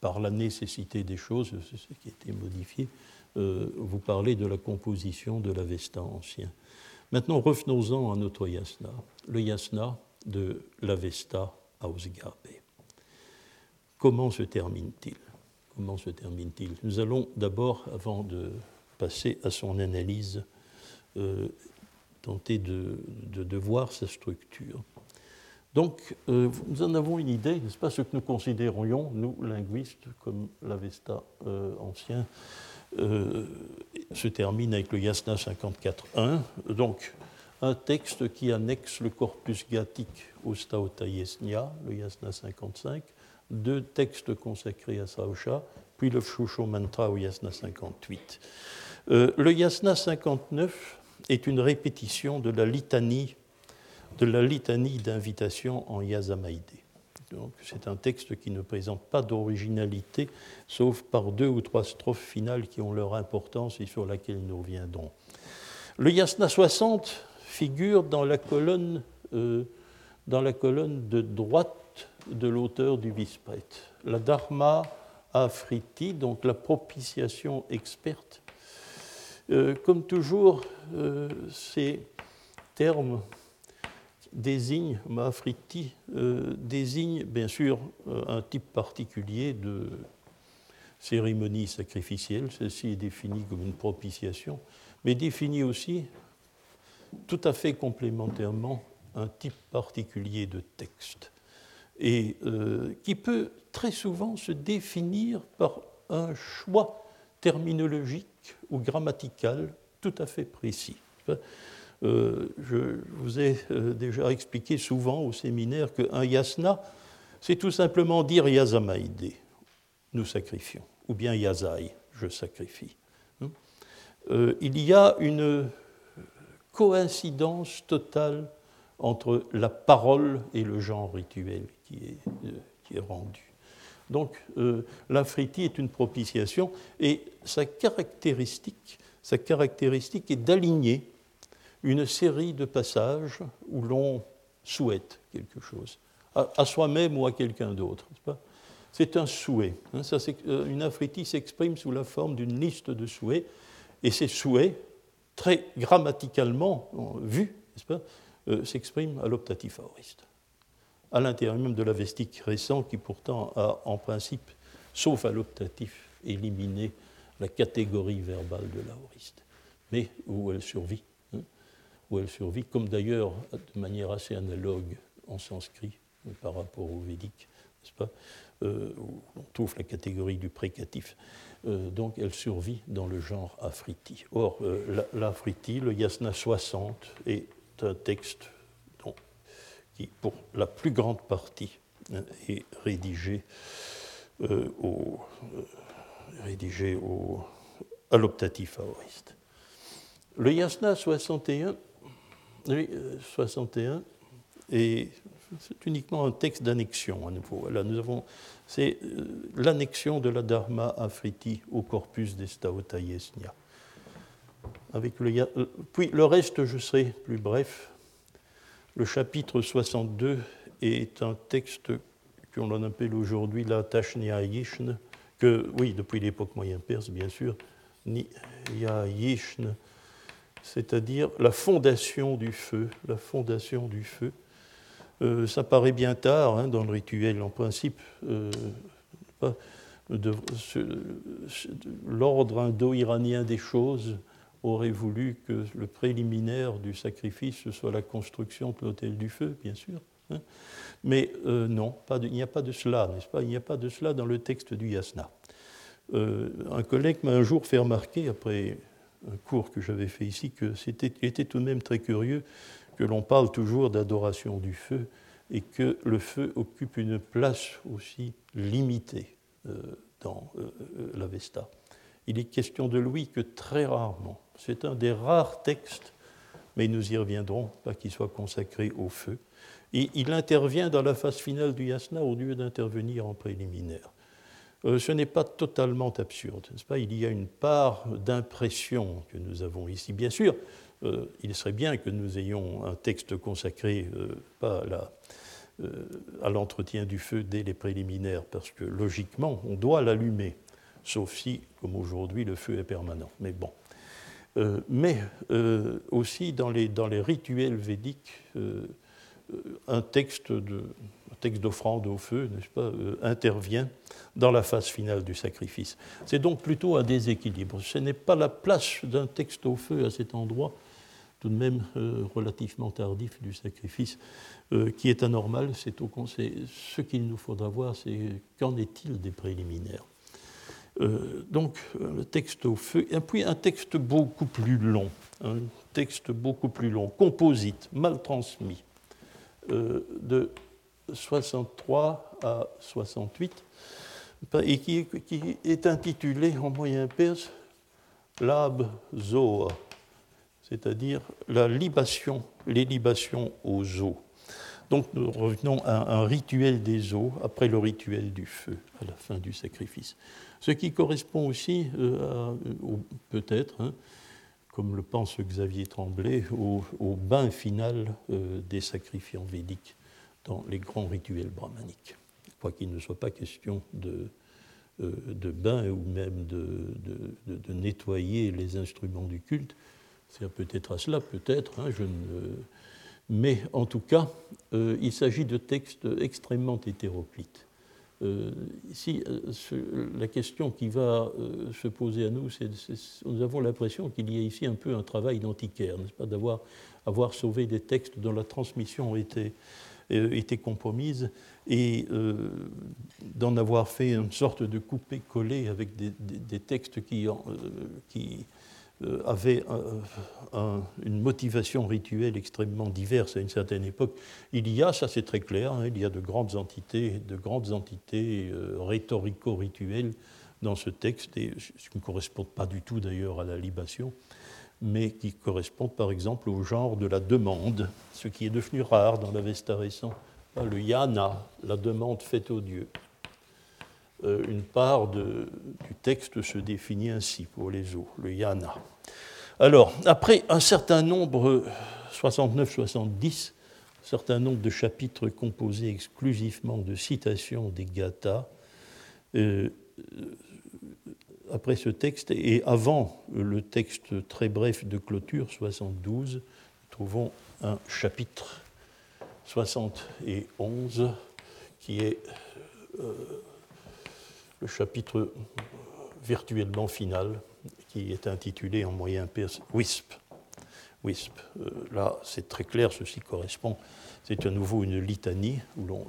par la nécessité des choses, c'est ce qui a été modifié, euh, vous parlez de la composition de l'Avesta ancien. Maintenant, revenons-en à notre yasna, le yasna de l'Avesta Ausgabe. Comment se termine-t-il? Comment se termine-t-il? Nous allons d'abord, avant de passer à son analyse, euh, tenter de, voir sa structure. Donc, euh, nous en avons une idée, n'est-ce pas, ce que nous considérions, nous, linguistes, comme l'Avesta ancien, euh, se termine avec le Yasna 54.1, donc un texte qui annexe le corpus gathique au Staota Yesnia, le Yasna 55, deux textes consacrés à Saosha, puis le Shusho Mantra au Yasna 58. Euh, le Yasna 59 est une répétition de la litanie de la litanie d'invitation en Yazamaïdé c'est un texte qui ne présente pas d'originalité, sauf par deux ou trois strophes finales qui ont leur importance et sur lesquelles nous reviendrons. Le Yasna 60 figure dans la colonne, euh, dans la colonne de droite de l'auteur du Vispret. La Dharma Afriti, donc la propitiation experte. Euh, comme toujours, euh, ces termes désigne, Maafriti, euh, désigne bien sûr euh, un type particulier de cérémonie sacrificielle. Ceci est défini comme une propitiation, mais définit aussi tout à fait complémentairement un type particulier de texte et euh, qui peut très souvent se définir par un choix terminologique ou grammatical tout à fait précis. Euh, je vous ai euh, déjà expliqué souvent au séminaire qu'un yasna, c'est tout simplement dire yazamaide, nous sacrifions, ou bien yazai, je sacrifie. Hein. il y a une coïncidence totale entre la parole et le genre rituel qui est, euh, rendu. Donc euh, l'afriti est une propitiation et sa caractéristique, sa caractéristique est d'aligner une série de passages où l'on souhaite quelque chose, à, soi-même ou à quelqu'un d'autre. C'est un souhait. Hein. ça, euh, une afriti s'exprime sous la forme d'une liste de souhaits, et ces souhaits, très grammaticalement vus, euh, s'exprime à l'optatif aoriste, à l'intérieur même de la vestique récent qui pourtant a en principe, sauf à l'optatif, éliminé la catégorie verbale de l'aoriste, mais où elle survit, où elle survit, comme d'ailleurs de manière assez analogue en sanskrit par rapport au védique, n'est-ce pas, euh, où on trouve la catégorie du précatif. Euh, donc elle survit dans le genre afriti. Or, l'afriti, le yasna 60, est un texte qui, pour la plus grande partie, est rédigé, euh, au, euh, rédigé au, à l'optatif aoriste. Le Yasna 61, 61 et c'est uniquement un texte d'annexion à nouveau. Nous avons, c'est euh, l'annexion de la Dharma Afriti au corpus des Staota Yesnya. Avec le, puis le reste, je serai plus bref. Le chapitre 62 est un texte qu'on appelle aujourd'hui la Tashnia Yishn, que, oui, depuis l'époque moyen-perse, bien sûr, Yishn, c'est-à-dire la fondation du feu, la fondation du feu. Euh, ça paraît bien tard hein, dans le rituel, en principe. Euh, l'ordre indo-iranien des choses aurait voulu que le préliminaire du sacrifice ce soit la construction de l'autel du feu, bien sûr. Hein. Mais euh, non, il n'y a pas de cela, n'est-ce pas? Il n'y a pas de cela dans le texte du Yasna. Un collègue m'a un jour fait remarquer, après cours que j'avais fait ici, que c'était était tout de même très curieux que l'on parle toujours d'adoration du feu et que le feu occupe une place aussi limitée euh, dans l'Avesta. Il est question de lui que très rarement. C'est un des rares textes, mais nous y reviendrons, pas qu'il soit consacré au feu. Et il intervient dans la phase finale du yasna au lieu d'intervenir en préliminaire. Euh, ce n'est pas totalement absurde, n'est-ce pas? Il y a une part d'impression que nous avons ici. Bien sûr, euh, il serait bien que nous ayons un texte consacré, euh, à l'entretien du feu dès les préliminaires, parce que logiquement, on doit l'allumer, sauf si, comme aujourd'hui, le feu est permanent. Mais bon, mais aussi dans les, rituels védiques, un texte d'offrande au feu, n'est-ce pas, intervient dans la phase finale du sacrifice. C'est donc plutôt un déséquilibre. Ce n'est pas la place d'un texte au feu à cet endroit, tout de même relativement tardif du sacrifice, qui est anormal. C'est au, ce qu'il nous faudra voir, c'est qu'en est-il des préliminaires euh, donc le texte au feu, et puis un texte beaucoup plus long, un texte beaucoup plus long, composite, mal transmis, euh, de 63 à 68, et qui, est intitulé en moyen perse Lab Zoa, c'est-à-dire la libation, les libations aux eaux. Donc nous revenons à un rituel des eaux après le rituel du feu, à la fin du sacrifice. Ce qui correspond aussi, euh, peut-être, hein, comme le pense Xavier Tremblay, au, bain final euh, des sacrifiants védiques dans les grands rituels brahmaniques. Quoi qu'il ne soit pas question de, euh, de bain ou même de, de, nettoyer les instruments du culte. C'est peut-être à cela, peut-être, hein, mais en tout cas, il s'agit de textes extrêmement hétéroclites. Euh, ici, euh, la question qui va euh, se poser à nous, c'est nous avons l'impression qu'il y a ici un peu un travail d'antiquaire, n'est-ce pas, d'avoir avoir sauvé des textes dont la transmission était, était compromise et d'en avoir fait une sorte de coupé-collé avec des, textes qui, euh, avait une motivation rituelle extrêmement diverse à une certaine époque. Il y a, ça c'est très clair, hein, il y a de grandes entités, de grandes entités euh, rhétorico-rituelles dans ce texte, et ce qui ne correspond pas du tout d'ailleurs à la libation, mais qui correspondent par exemple au genre de la demande, ce qui est devenu rare dans l'Avesta récent, le yana, la demande faite aux dieux. Euh, une part du texte se définit ainsi pour les eaux, le yana. Alors, après un certain nombre, 69-70, un certain nombre de chapitres composés exclusivement de citations des gathas, euh, après ce texte et avant le texte très bref de clôture, 72, nous trouvons un chapitre 71 qui est euh, le chapitre virtuellement final qui est intitulé en moyen perse WISP. WISP. Euh, là, c'est très clair, ceci correspond, c'est à nouveau une litanie où l'on,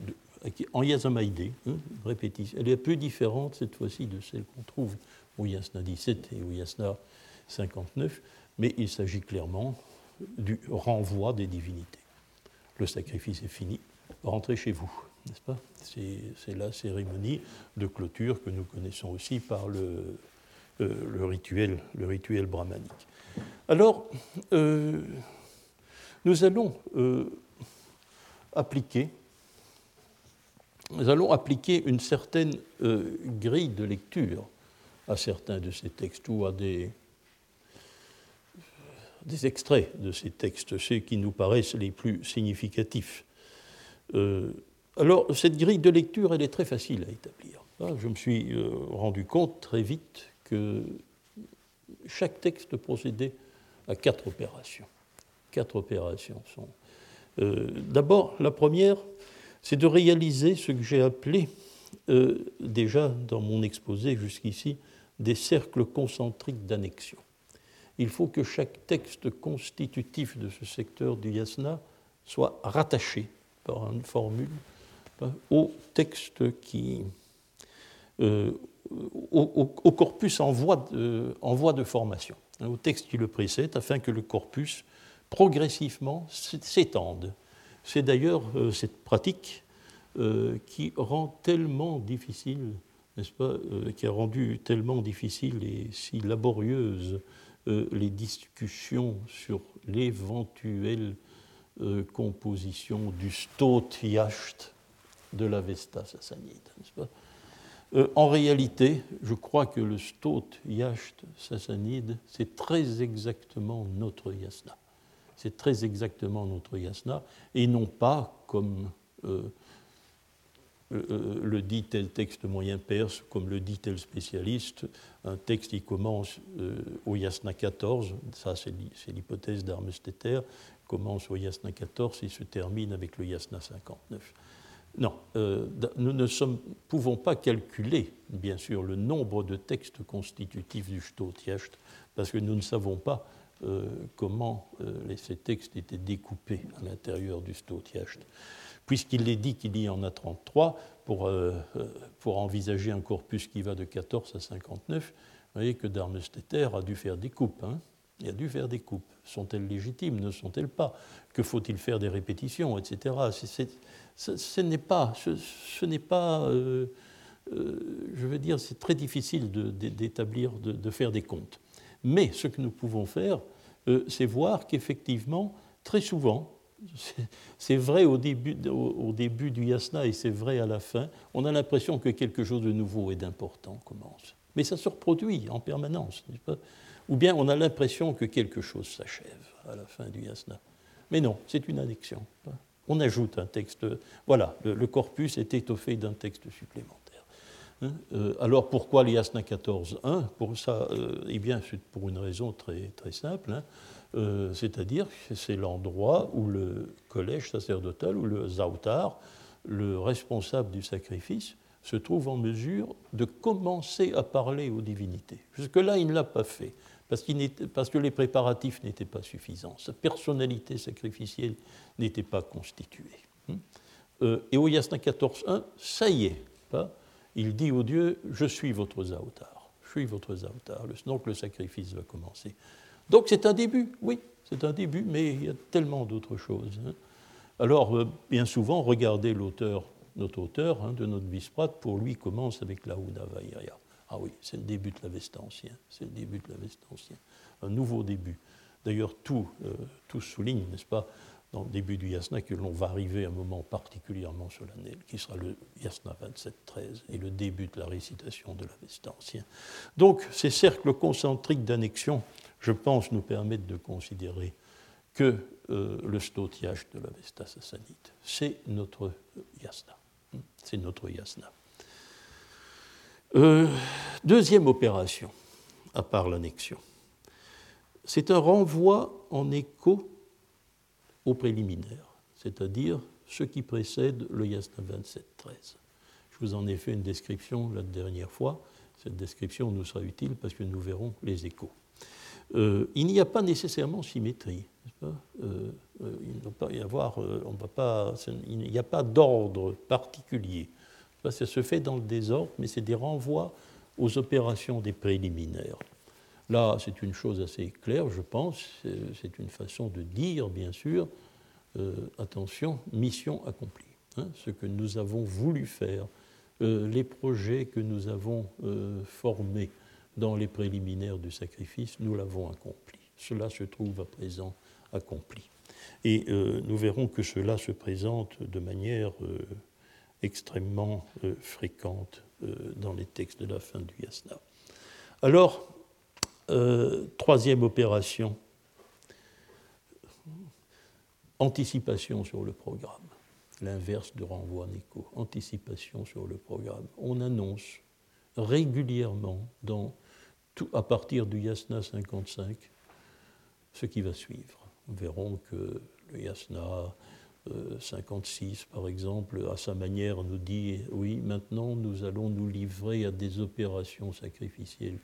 en Yazamaïdé, hein, répétition. Elle est peu différente cette fois-ci de celle qu'on trouve au Yasna 17 et au Yasna 59, mais il s'agit clairement du renvoi des divinités. Le sacrifice est fini, rentrez chez vous n'est-ce pas? C'est la cérémonie de clôture que nous connaissons aussi par le, euh, rituel, le rituel brahmanique. Alors, euh, nous allons euh, appliquer nous allons appliquer une certaine grille de lecture à certains de ces textes ou à des, des extraits de ces textes, ceux qui nous paraissent les plus significatifs. Alors, cette grille de lecture, elle est très facile à établir. Ah, je me suis euh, rendu compte très vite que chaque texte procédait à quatre opérations. Quatre opérations sont. Euh, d'abord, la première, c'est de réaliser ce que j'ai appelé euh, déjà dans mon exposé jusqu'ici des cercles concentriques d'annexion. Il faut que chaque texte constitutif de ce secteur du yasna soit rattaché par une formule au texte qui. Euh, au, corpus en voie, de, en voie de formation, hein, au texte qui le précède, afin que le corpus progressivement s'étende. C'est d'ailleurs euh, cette pratique euh, qui rend tellement difficile, n'est-ce pas, qui a rendu tellement difficile et si laborieuse les discussions sur l'éventuelle composition du stot yacht de l'Avesta sassanide. Euh, en réalité, je crois que le Stot Yasht sassanide, c'est très exactement notre yasna. C'est très exactement notre yasna, et non pas comme euh, euh, le dit tel texte moyen perse, comme le dit tel spécialiste, un texte qui commence au yasna 14, ça c'est l'hypothèse d'Armesteter, commence au yasna 14 et se termine avec le yasna 59. Non, euh, nous ne pouvons pas calculer, bien sûr, le nombre de textes constitutifs du Stotiacht, parce que nous ne savons pas euh, comment euh, ces textes étaient découpés à l'intérieur du Stotiacht. Puisqu'il est dit qu'il y en a 33, pour, pour, envisager un corpus qui va de 14 à 59, vous voyez que Darmesteter a dû faire des coupes. Hein. il a dû faire des coupes. Sont-elles légitimes? Ne sont-elles pas? Que faut-il faire des répétitions, etc. ce, n'est pas, euh, euh, je veux dire, c'est très difficile d'établir, de, faire des comptes. Mais ce que nous pouvons faire, euh, c'est voir qu'effectivement, très souvent, c'est vrai au début, du yasna et c'est vrai à la fin, on a l'impression que quelque chose de nouveau et d'important commence. Mais ça se reproduit en permanence, pas? Ou bien on a l'impression que quelque chose s'achève à la fin du yasna. Mais non, c'est une addiction on ajoute un texte. Voilà, le, corpus est étoffé d'un texte supplémentaire. Hein. Euh, alors pourquoi l'IASNA 14.1 Pour ça, euh, eh bien, c'est pour une raison très, très simple. Hein. Euh, c'est-à-dire que c'est l'endroit où le collège sacerdotal, ou le zautar, le responsable du sacrifice, se trouve en mesure de commencer à parler aux divinités. Jusque-là, il ne l'a pas fait. parce, que les préparatifs n'étaient pas suffisants. Sa personnalité sacrificielle n'était pas constituée. Euh, et au Yasna 14.1, ça y est, il dit au Dieu, je suis votre Zaotar, je suis votre Zaotar. Donc le sacrifice va commencer. Donc c'est un début, oui, c'est un début, mais il y a tellement d'autres choses. Hein. Alors, euh, bien souvent, regardez l'auteur, notre auteur hein, de notre Bisprat, pour lui, commence avec la Houda Vaïria. Ah oui, c'est le début de l'Avesta ancien, c'est le début de l'Avesta ancien, un nouveau début. D'ailleurs, tout, euh, tout souligne, n'est-ce pas, dans le début du yasna, que l'on va arriver à un moment particulièrement solennel, qui sera le yasna 27-13 et le début de la récitation de l'Avesta ancien. Donc, ces cercles concentriques d'annexion, je pense, nous permettent de considérer que euh, le stotiage de l'Avesta sassanite. C'est notre yasna. C'est notre yasna. Euh, deuxième opération, à part l'annexion, c'est un renvoi en écho au préliminaire, c'est-à-dire ce qui précède le yasna 27-13. Je vous en ai fait une description la dernière fois. Cette description nous sera utile parce que nous verrons les échos. Euh, il n'y a pas nécessairement symétrie. Il n'y a pas d'ordre particulier. Ça se fait dans le désordre, mais c'est des renvois aux opérations des préliminaires. Là, c'est une chose assez claire, je pense, c'est une façon de dire, bien sûr, euh, attention, mission accomplie. Hein, ce que nous avons voulu faire, euh, les projets que nous avons euh, formés dans les préliminaires du sacrifice, nous l'avons accompli. Cela se trouve à présent accompli. Et nous verrons que cela se présente de manière extrêmement fréquente dans les textes de la fin du yasna. Alors, euh, troisième opération, anticipation sur le programme, l'inverse de renvoi en écho, anticipation sur le programme. On annonce régulièrement, à partir du yasna 55, ce qui va suivre. Nous verrons que le yasna 56, euh, par exemple, à sa manière, nous dit oui, maintenant nous allons nous livrer à des opérations sacrificielles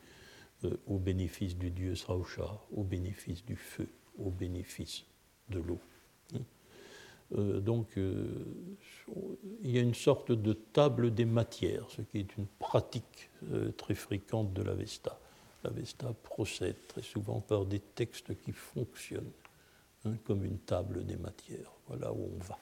euh, au bénéfice du dieu Srausha, au bénéfice du feu, au bénéfice de l'eau. Hein. Euh, donc, il y a une sorte de table des matières, ce qui est une pratique très fréquente de l'Avesta. L'Avesta procède très souvent par des textes qui fonctionnent hein, comme une table des matières voilà où on va.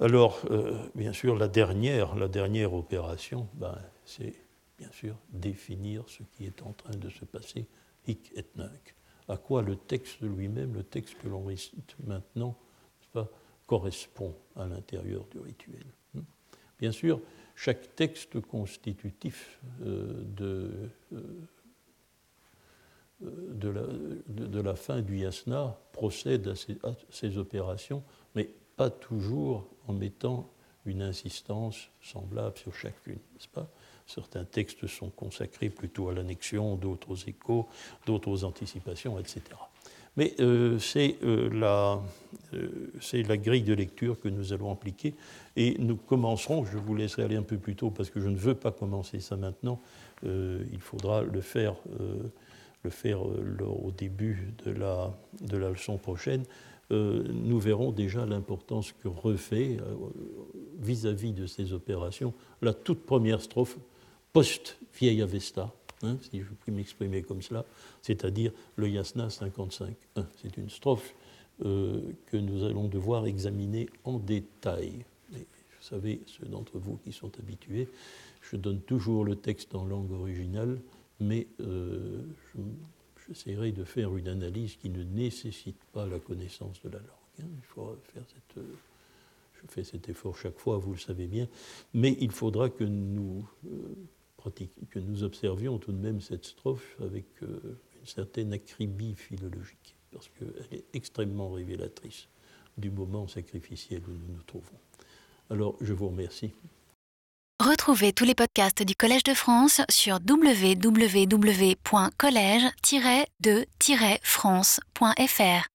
Alors, euh, bien sûr, la dernière, la dernière opération, ben, c'est bien sûr définir ce qui est en train de se passer, hic et nunc. À quoi le texte lui-même, le texte que l'on récite maintenant, pas, correspond à l'intérieur du rituel. Hmm. Bien sûr, chaque texte constitutif euh, de, euh, de la, de, la, fin du yasna procède à ces, opérations, mais pas toujours en mettant une insistance semblable sur chacune, n'est-ce pas? Certains textes sont consacrés plutôt à l'annexion, d'autres aux échos, d'autres aux anticipations, etc. Mais euh, c'est euh, la, euh, la, grille de lecture que nous allons appliquer et nous commencerons, je vous laisserai aller un peu plus tôt parce que je ne veux pas commencer ça maintenant, il faudra le faire au début de la, de la leçon prochaine, nous verrons déjà l'importance que refait vis-à-vis de ces opérations la toute première strophe post-vieille Avesta, hein, si je puis m'exprimer comme cela, c'est-à-dire le Yasna 55. C'est une strophe que nous allons devoir examiner en détail. vous savez, ceux d'entre vous qui sont habitués, je donne toujours le texte en langue originale mais euh, j'essaierai de faire une analyse qui ne nécessite pas la connaissance de la langue. Hein. Il faut faire cette, euh, je fais cet effort chaque fois, vous le savez bien, mais il faudra que nous, euh, que nous observions tout de même cette strophe avec une certaine acribie philologique, parce qu'elle est extrêmement révélatrice du moment sacrificiel où nous nous trouvons. Alors, je vous remercie. Retrouvez tous les podcasts du Collège de France sur www.collège-de-france.fr.